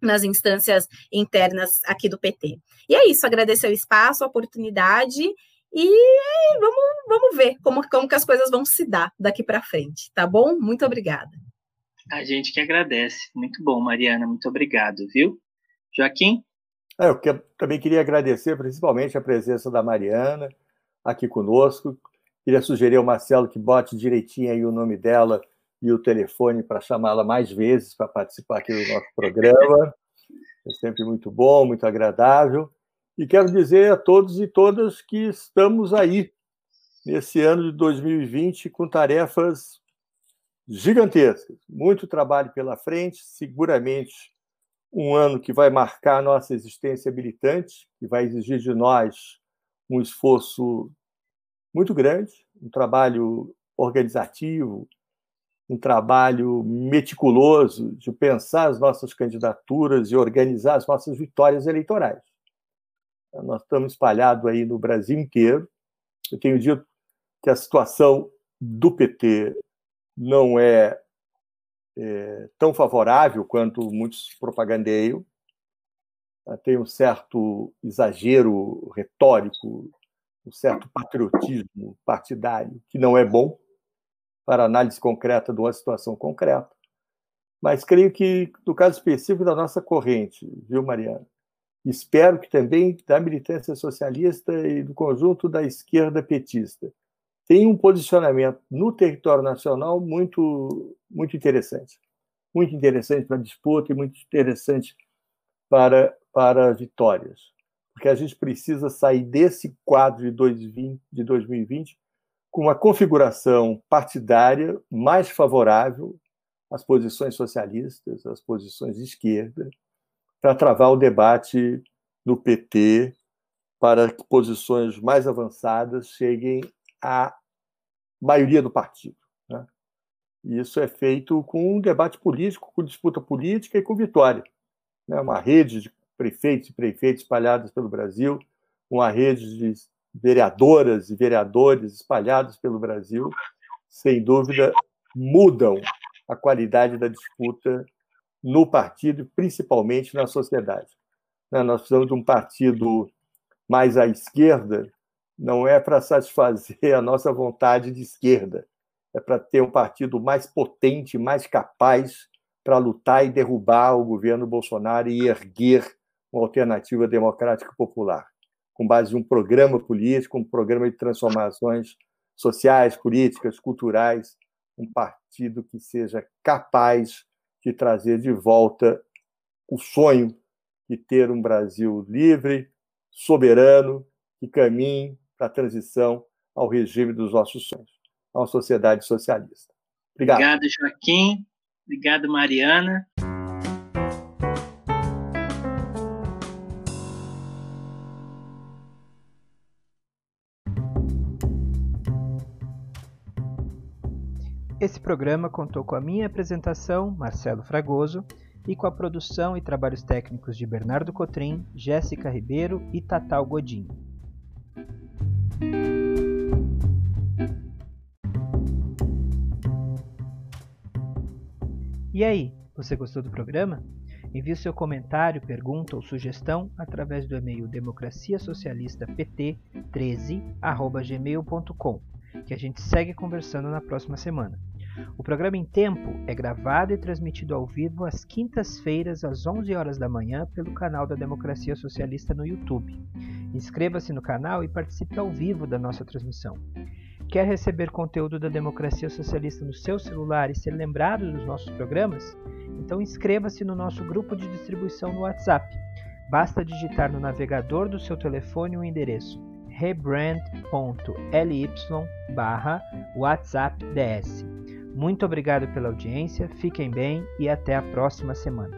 nas instâncias internas aqui do PT. E é isso, agradecer o espaço, a oportunidade e vamos, vamos ver como, como que as coisas vão se dar daqui para frente, tá bom? Muito obrigada. A gente que agradece. Muito bom, Mariana. Muito obrigado, viu? Joaquim? É, eu que, também queria agradecer principalmente a presença da Mariana aqui conosco. Queria sugerir ao Marcelo que bote direitinho aí o nome dela e o telefone para chamá-la mais vezes para participar aqui do nosso programa. É sempre muito bom, muito agradável. E quero dizer a todos e todas que estamos aí, nesse ano de 2020, com tarefas gigantescas. Muito trabalho pela frente, seguramente um ano que vai marcar a nossa existência militante, que vai exigir de nós um esforço muito grande, um trabalho organizativo um trabalho meticuloso de pensar as nossas candidaturas e organizar as nossas vitórias eleitorais. Nós estamos espalhados aí no Brasil inteiro. Eu tenho dito que a situação do PT não é, é tão favorável quanto muitos propagandeiam. Tem um certo exagero retórico, um certo patriotismo partidário que não é bom para análise concreta de uma situação concreta. Mas creio que, no caso específico da nossa corrente, viu, Mariana? Espero que também da militância socialista e do conjunto da esquerda petista tem um posicionamento no território nacional muito, muito interessante. Muito interessante para a disputa e muito interessante para, para vitórias. Porque a gente precisa sair desse quadro de 2020, de 2020 com uma configuração partidária mais favorável às posições socialistas, às posições de esquerda, para travar o debate no PT para que posições mais avançadas cheguem à maioria do partido. Né? E isso é feito com um debate político, com disputa política e com vitória. Né? Uma rede de prefeitos e prefeitos espalhados pelo Brasil, uma rede de vereadoras e vereadores espalhados pelo Brasil, sem dúvida, mudam a qualidade da disputa no partido e principalmente na sociedade. Né? Nós precisamos de um partido mais à esquerda, não é para satisfazer a nossa vontade de esquerda, é para ter um partido mais potente, mais capaz para lutar e derrubar o governo Bolsonaro e erguer uma alternativa democrática popular, com base em um programa político, um programa de transformações sociais, políticas, culturais, um partido que seja capaz de trazer de volta o sonho de ter um Brasil livre, soberano, que caminhe para a transição ao regime dos nossos sonhos, a uma sociedade socialista. Obrigado. Obrigado, Joaquim. Obrigado, Mariana. Esse programa contou com a minha apresentação, Marcelo Fragoso, e com a produção e trabalhos técnicos de Bernardo Cotrim, Jéssica Ribeiro e Tatal Godinho. E aí, você gostou do programa? Envie seu comentário, pergunta ou sugestão através do e-mail democraciasocialista.pt13@gmail.com, que a gente segue conversando na próxima semana. O programa em tempo é gravado e transmitido ao vivo às quintas-feiras às 11 horas da manhã pelo canal da Democracia Socialista no YouTube. Inscreva-se no canal e participe ao vivo da nossa transmissão. Quer receber conteúdo da Democracia Socialista no seu celular e ser lembrado dos nossos programas? Então inscreva-se no nosso grupo de distribuição no WhatsApp. Basta digitar no navegador do seu telefone o endereço rebrand.ly barra WhatsAppDS. Muito obrigado pela audiência, fiquem bem e até a próxima semana.